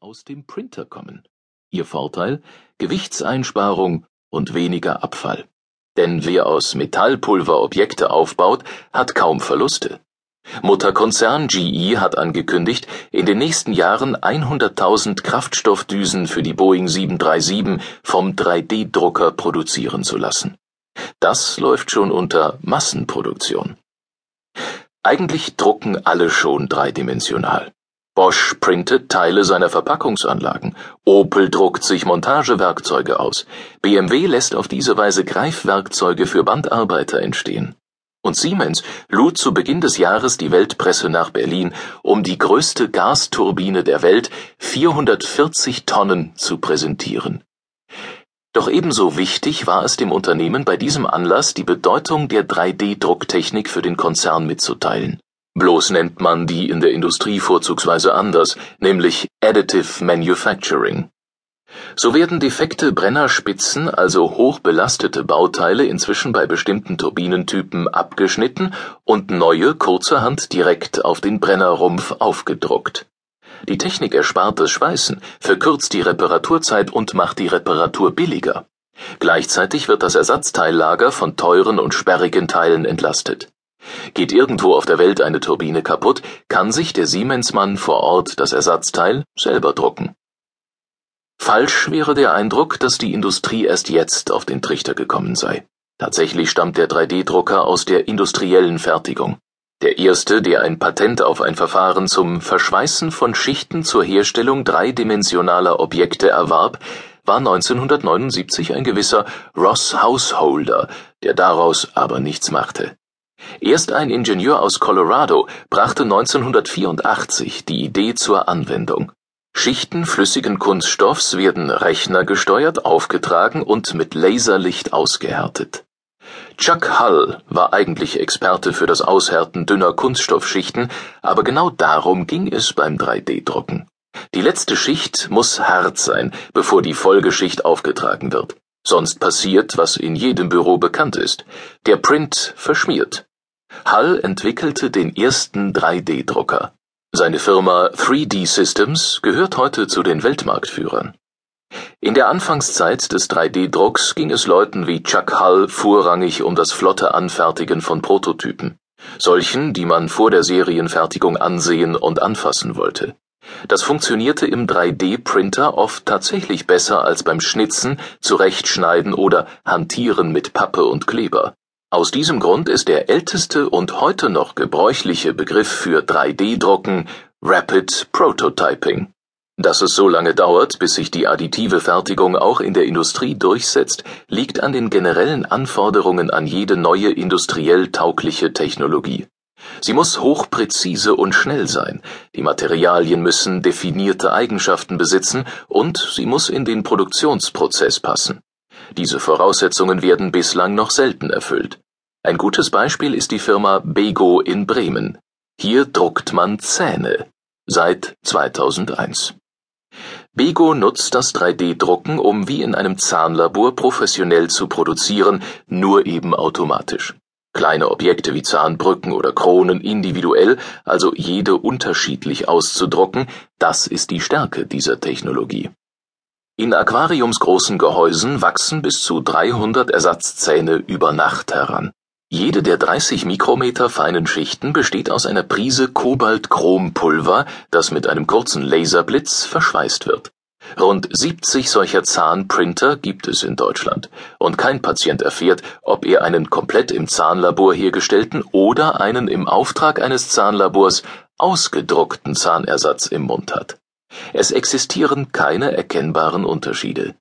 aus dem Printer kommen. Ihr Vorteil Gewichtseinsparung und weniger Abfall. Denn wer aus Metallpulver Objekte aufbaut, hat kaum Verluste. Mutterkonzern GE hat angekündigt, in den nächsten Jahren 100.000 Kraftstoffdüsen für die Boeing 737 vom 3D-Drucker produzieren zu lassen. Das läuft schon unter Massenproduktion. Eigentlich drucken alle schon dreidimensional. Bosch printet Teile seiner Verpackungsanlagen, Opel druckt sich Montagewerkzeuge aus, BMW lässt auf diese Weise Greifwerkzeuge für Bandarbeiter entstehen. Und Siemens lud zu Beginn des Jahres die Weltpresse nach Berlin, um die größte Gasturbine der Welt, 440 Tonnen, zu präsentieren. Doch ebenso wichtig war es dem Unternehmen bei diesem Anlass die Bedeutung der 3D-Drucktechnik für den Konzern mitzuteilen. Bloß nennt man die in der Industrie vorzugsweise anders, nämlich Additive Manufacturing. So werden defekte Brennerspitzen, also hochbelastete Bauteile, inzwischen bei bestimmten Turbinentypen abgeschnitten und neue kurzerhand direkt auf den Brennerrumpf aufgedruckt. Die Technik erspart das Schweißen, verkürzt die Reparaturzeit und macht die Reparatur billiger. Gleichzeitig wird das Ersatzteillager von teuren und sperrigen Teilen entlastet. Geht irgendwo auf der Welt eine Turbine kaputt, kann sich der Siemensmann vor Ort das Ersatzteil selber drucken. Falsch wäre der Eindruck, dass die Industrie erst jetzt auf den Trichter gekommen sei. Tatsächlich stammt der 3D-Drucker aus der industriellen Fertigung. Der erste, der ein Patent auf ein Verfahren zum Verschweißen von Schichten zur Herstellung dreidimensionaler Objekte erwarb, war 1979 ein gewisser Ross Householder, der daraus aber nichts machte. Erst ein Ingenieur aus Colorado brachte 1984 die Idee zur Anwendung. Schichten flüssigen Kunststoffs werden rechnergesteuert aufgetragen und mit Laserlicht ausgehärtet. Chuck Hull war eigentlich Experte für das Aushärten dünner Kunststoffschichten, aber genau darum ging es beim 3D-Drucken. Die letzte Schicht muss hart sein, bevor die Folgeschicht aufgetragen wird. Sonst passiert, was in jedem Büro bekannt ist. Der Print verschmiert. Hull entwickelte den ersten 3D-Drucker. Seine Firma 3D Systems gehört heute zu den Weltmarktführern. In der Anfangszeit des 3D-Drucks ging es Leuten wie Chuck Hull vorrangig um das flotte Anfertigen von Prototypen, solchen, die man vor der Serienfertigung ansehen und anfassen wollte. Das funktionierte im 3D-Printer oft tatsächlich besser als beim Schnitzen, Zurechtschneiden oder Hantieren mit Pappe und Kleber. Aus diesem Grund ist der älteste und heute noch gebräuchliche Begriff für 3D-Drucken Rapid Prototyping. Dass es so lange dauert, bis sich die additive Fertigung auch in der Industrie durchsetzt, liegt an den generellen Anforderungen an jede neue industriell taugliche Technologie. Sie muss hochpräzise und schnell sein, die Materialien müssen definierte Eigenschaften besitzen und sie muss in den Produktionsprozess passen. Diese Voraussetzungen werden bislang noch selten erfüllt. Ein gutes Beispiel ist die Firma Bego in Bremen. Hier druckt man Zähne. Seit 2001. Bego nutzt das 3D-Drucken, um wie in einem Zahnlabor professionell zu produzieren, nur eben automatisch. Kleine Objekte wie Zahnbrücken oder Kronen individuell, also jede unterschiedlich auszudrucken, das ist die Stärke dieser Technologie. In aquariumsgroßen Gehäusen wachsen bis zu 300 Ersatzzähne über Nacht heran. Jede der 30 Mikrometer feinen Schichten besteht aus einer Prise Kobalt-Chrom-Pulver, das mit einem kurzen Laserblitz verschweißt wird. Rund 70 solcher Zahnprinter gibt es in Deutschland, und kein Patient erfährt, ob er einen komplett im Zahnlabor hergestellten oder einen im Auftrag eines Zahnlabors ausgedruckten Zahnersatz im Mund hat. Es existieren keine erkennbaren Unterschiede.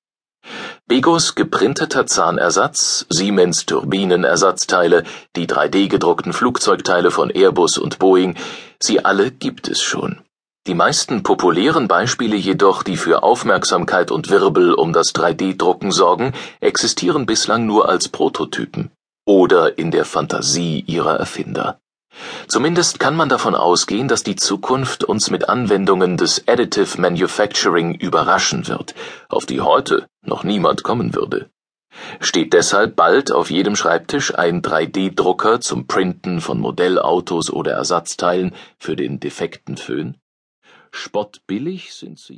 Begos geprinteter Zahnersatz, Siemens Turbinenersatzteile, die 3D-gedruckten Flugzeugteile von Airbus und Boeing, sie alle gibt es schon. Die meisten populären Beispiele jedoch, die für Aufmerksamkeit und Wirbel um das 3D-Drucken sorgen, existieren bislang nur als Prototypen oder in der Fantasie ihrer Erfinder. Zumindest kann man davon ausgehen, dass die Zukunft uns mit Anwendungen des Additive Manufacturing überraschen wird, auf die heute noch niemand kommen würde. Steht deshalb bald auf jedem Schreibtisch ein 3D-Drucker zum Printen von Modellautos oder Ersatzteilen für den defekten Föhn? Spottbillig sind sie